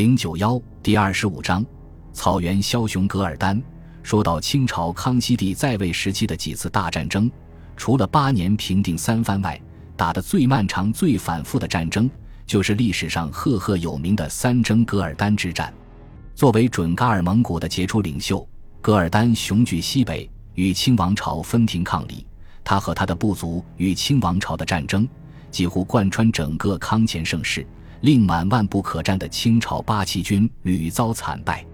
零九幺第二十五章，草原枭雄噶尔丹。说到清朝康熙帝在位时期的几次大战争，除了八年平定三藩外，打得最漫长、最反复的战争，就是历史上赫赫有名的三征噶尔丹之战。作为准噶尔蒙古的杰出领袖，噶尔丹雄踞西北，与清王朝分庭抗礼。他和他的部族与清王朝的战争，几乎贯穿整个康乾盛世，令满万不可战的清朝八旗军屡遭惨败。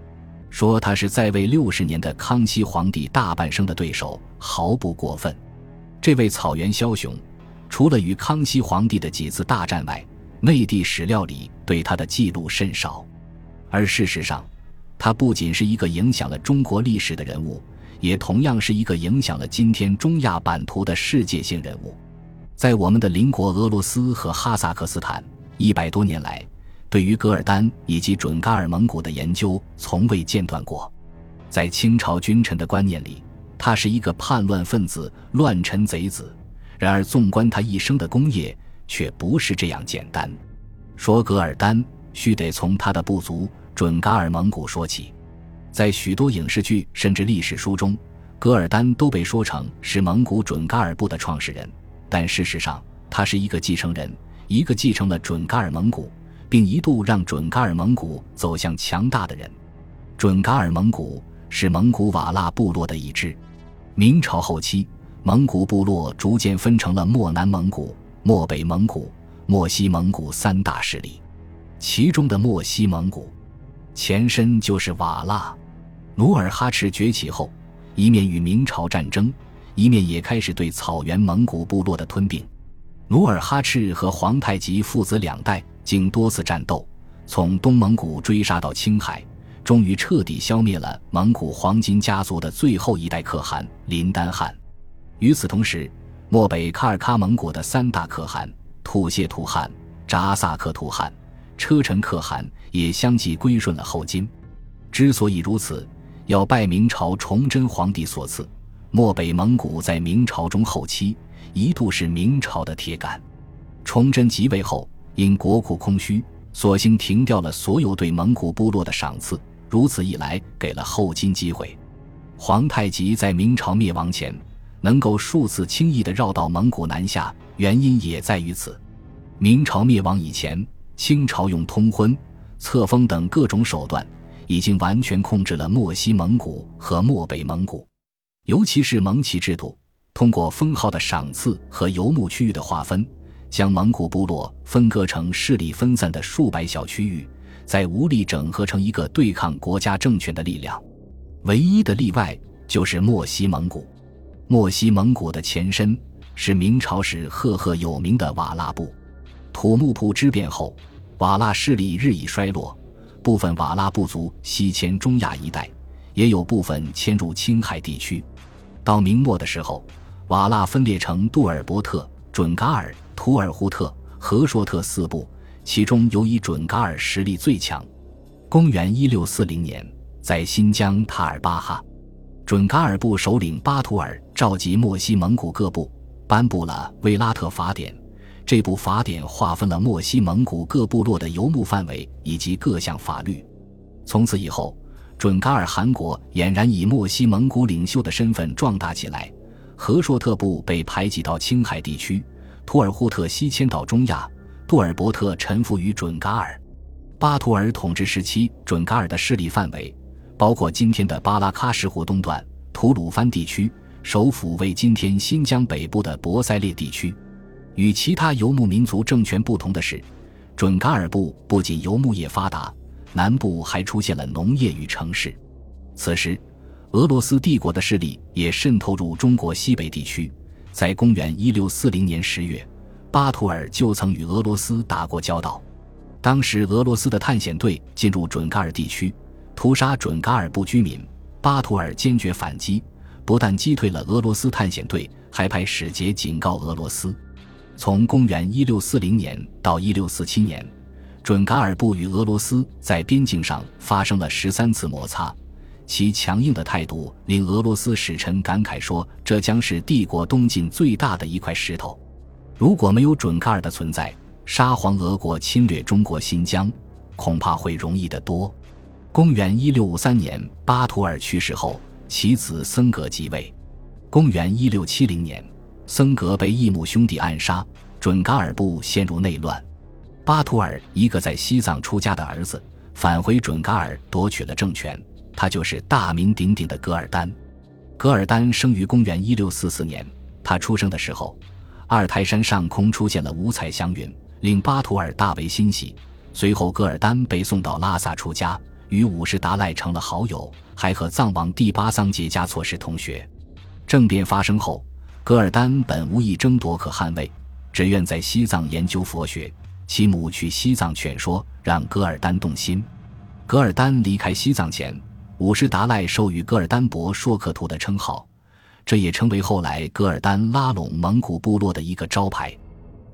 说他是在位六十年的康熙皇帝大半生的对手，毫不过分。这位草原枭雄，除了与康熙皇帝的几次大战外，内地史料里对他的记录甚少。而事实上，他不仅是一个影响了中国历史的人物。也同样是一个影响了今天中亚版图的世界性人物，在我们的邻国俄罗斯和哈萨克斯坦，一百多年来，对于噶尔丹以及准噶尔蒙古的研究从未间断过。在清朝君臣的观念里，他是一个叛乱分子、乱臣贼子。然而，纵观他一生的功业，却不是这样简单。说噶尔丹，须得从他的部族准噶尔蒙古说起。在许多影视剧甚至历史书中，噶尔丹都被说成是蒙古准噶尔部的创始人，但事实上，他是一个继承人，一个继承了准噶尔蒙古，并一度让准噶尔蒙古走向强大的人。准噶尔蒙古是蒙古瓦剌部落的一支。明朝后期，蒙古部落逐渐分成了漠南蒙古、漠北蒙古、漠西蒙古三大势力，其中的漠西蒙古前身就是瓦剌。努尔哈赤崛起后，一面与明朝战争，一面也开始对草原蒙古部落的吞并。努尔哈赤和皇太极父子两代经多次战斗，从东蒙古追杀到青海，终于彻底消灭了蒙古黄金家族的最后一代可汗林丹汗。与此同时，漠北喀尔喀蒙古的三大可汗吐谢图汗、扎萨克图汗、车臣可汗也相继归顺了后金。之所以如此，要拜明朝崇祯皇帝所赐，漠北蒙古在明朝中后期一度是明朝的铁杆。崇祯即位后，因国库空虚，索性停掉了所有对蒙古部落的赏赐。如此一来，给了后金机会。皇太极在明朝灭亡前，能够数次轻易地绕到蒙古南下，原因也在于此。明朝灭亡以前，清朝用通婚、册封等各种手段。已经完全控制了漠西蒙古和漠北蒙古，尤其是蒙旗制度，通过封号的赏赐和游牧区域的划分，将蒙古部落分割成势力分散的数百小区域，在无力整合成一个对抗国家政权的力量。唯一的例外就是漠西蒙古。漠西蒙古的前身是明朝时赫赫有名的瓦剌部。土木堡之变后，瓦剌势力日益衰落。部分瓦剌部族西迁中亚一带，也有部分迁入青海地区。到明末的时候，瓦剌分裂成杜尔伯特、准噶尔、图尔扈特、和硕特四部，其中尤以准噶尔实力最强。公元一六四零年，在新疆塔尔巴哈，准噶尔部首领巴图尔召集漠西蒙古各部，颁布了《维拉特法典》。这部法典划分了漠西蒙古各部落的游牧范围以及各项法律。从此以后，准噶尔汗国俨然以漠西蒙古领袖的身份壮大起来。和硕特部被排挤到青海地区，图尔扈特西迁到中亚，杜尔伯特臣服于准噶尔。巴图尔统治时期，准噶尔的势力范围包括今天的巴拉喀什湖东段、吐鲁番地区，首府为今天新疆北部的博塞列地区。与其他游牧民族政权不同的是，准噶尔部不仅游牧业发达，南部还出现了农业与城市。此时，俄罗斯帝国的势力也渗透入中国西北地区。在公元一六四零年十月，巴图尔就曾与俄罗斯打过交道。当时，俄罗斯的探险队进入准噶尔地区，屠杀准噶尔部居民。巴图尔坚决反击，不但击退了俄罗斯探险队，还派使节警告俄罗斯。从公元一六四零年到一六四七年，准噶尔部与俄罗斯在边境上发生了十三次摩擦，其强硬的态度令俄罗斯使臣感慨说：“这将是帝国东晋最大的一块石头。”如果没有准噶尔的存在，沙皇俄国侵略中国新疆，恐怕会容易得多。公元一六五三年，巴图尔去世后，其子森格继位。公元一六七零年，森格被异母兄弟暗杀，准噶尔部陷入内乱。巴图尔一个在西藏出家的儿子，返回准噶尔夺取了政权，他就是大名鼎鼎的噶尔丹。噶尔丹生于公元一六四四年，他出生的时候，阿尔泰山上空出现了五彩祥云，令巴图尔大为欣喜。随后，噶尔丹被送到拉萨出家。与五世达赖成了好友，还和藏王第八桑杰嘉措是同学。政变发生后，噶尔丹本无意争夺可汗位，只愿在西藏研究佛学。其母去西藏劝说，让噶尔丹动心。噶尔丹离开西藏前，五世达赖授予噶尔丹博硕克图的称号，这也成为后来噶尔丹拉拢蒙古部落的一个招牌。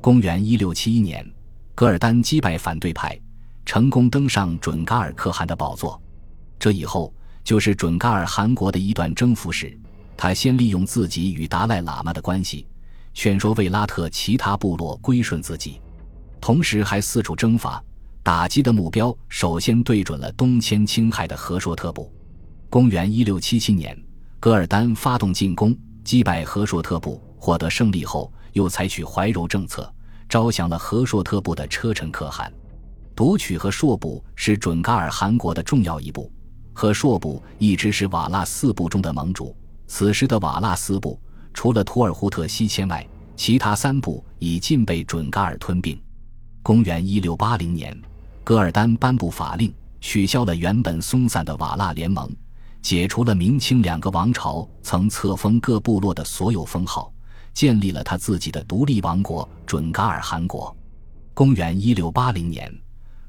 公元一六七一年，噶尔丹击败反对派。成功登上准噶尔可汗的宝座，这以后就是准噶尔汗国的一段征服史。他先利用自己与达赖喇嘛的关系，劝说卫拉特其他部落归顺自己，同时还四处征伐，打击的目标首先对准了东迁青海的和硕特部。公元一六七七年，噶尔丹发动进攻，击败和硕特部，获得胜利后，又采取怀柔政策，招降了和硕特部的车臣可汗。夺取和硕部是准噶尔汗国的重要一步，和硕部一直是瓦剌四部中的盟主。此时的瓦剌四部，除了图尔扈特西迁外，其他三部已尽被准噶尔吞并。公元一六八零年，噶尔丹颁布法令，取消了原本松散的瓦剌联盟，解除了明清两个王朝曾册封各部落的所有封号，建立了他自己的独立王国——准噶尔汗国。公元一六八零年。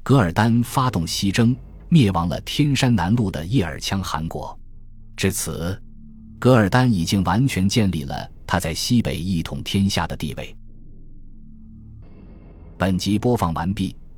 噶尔丹发动西征，灭亡了天山南麓的叶尔羌汗国。至此，噶尔丹已经完全建立了他在西北一统天下的地位。本集播放完毕，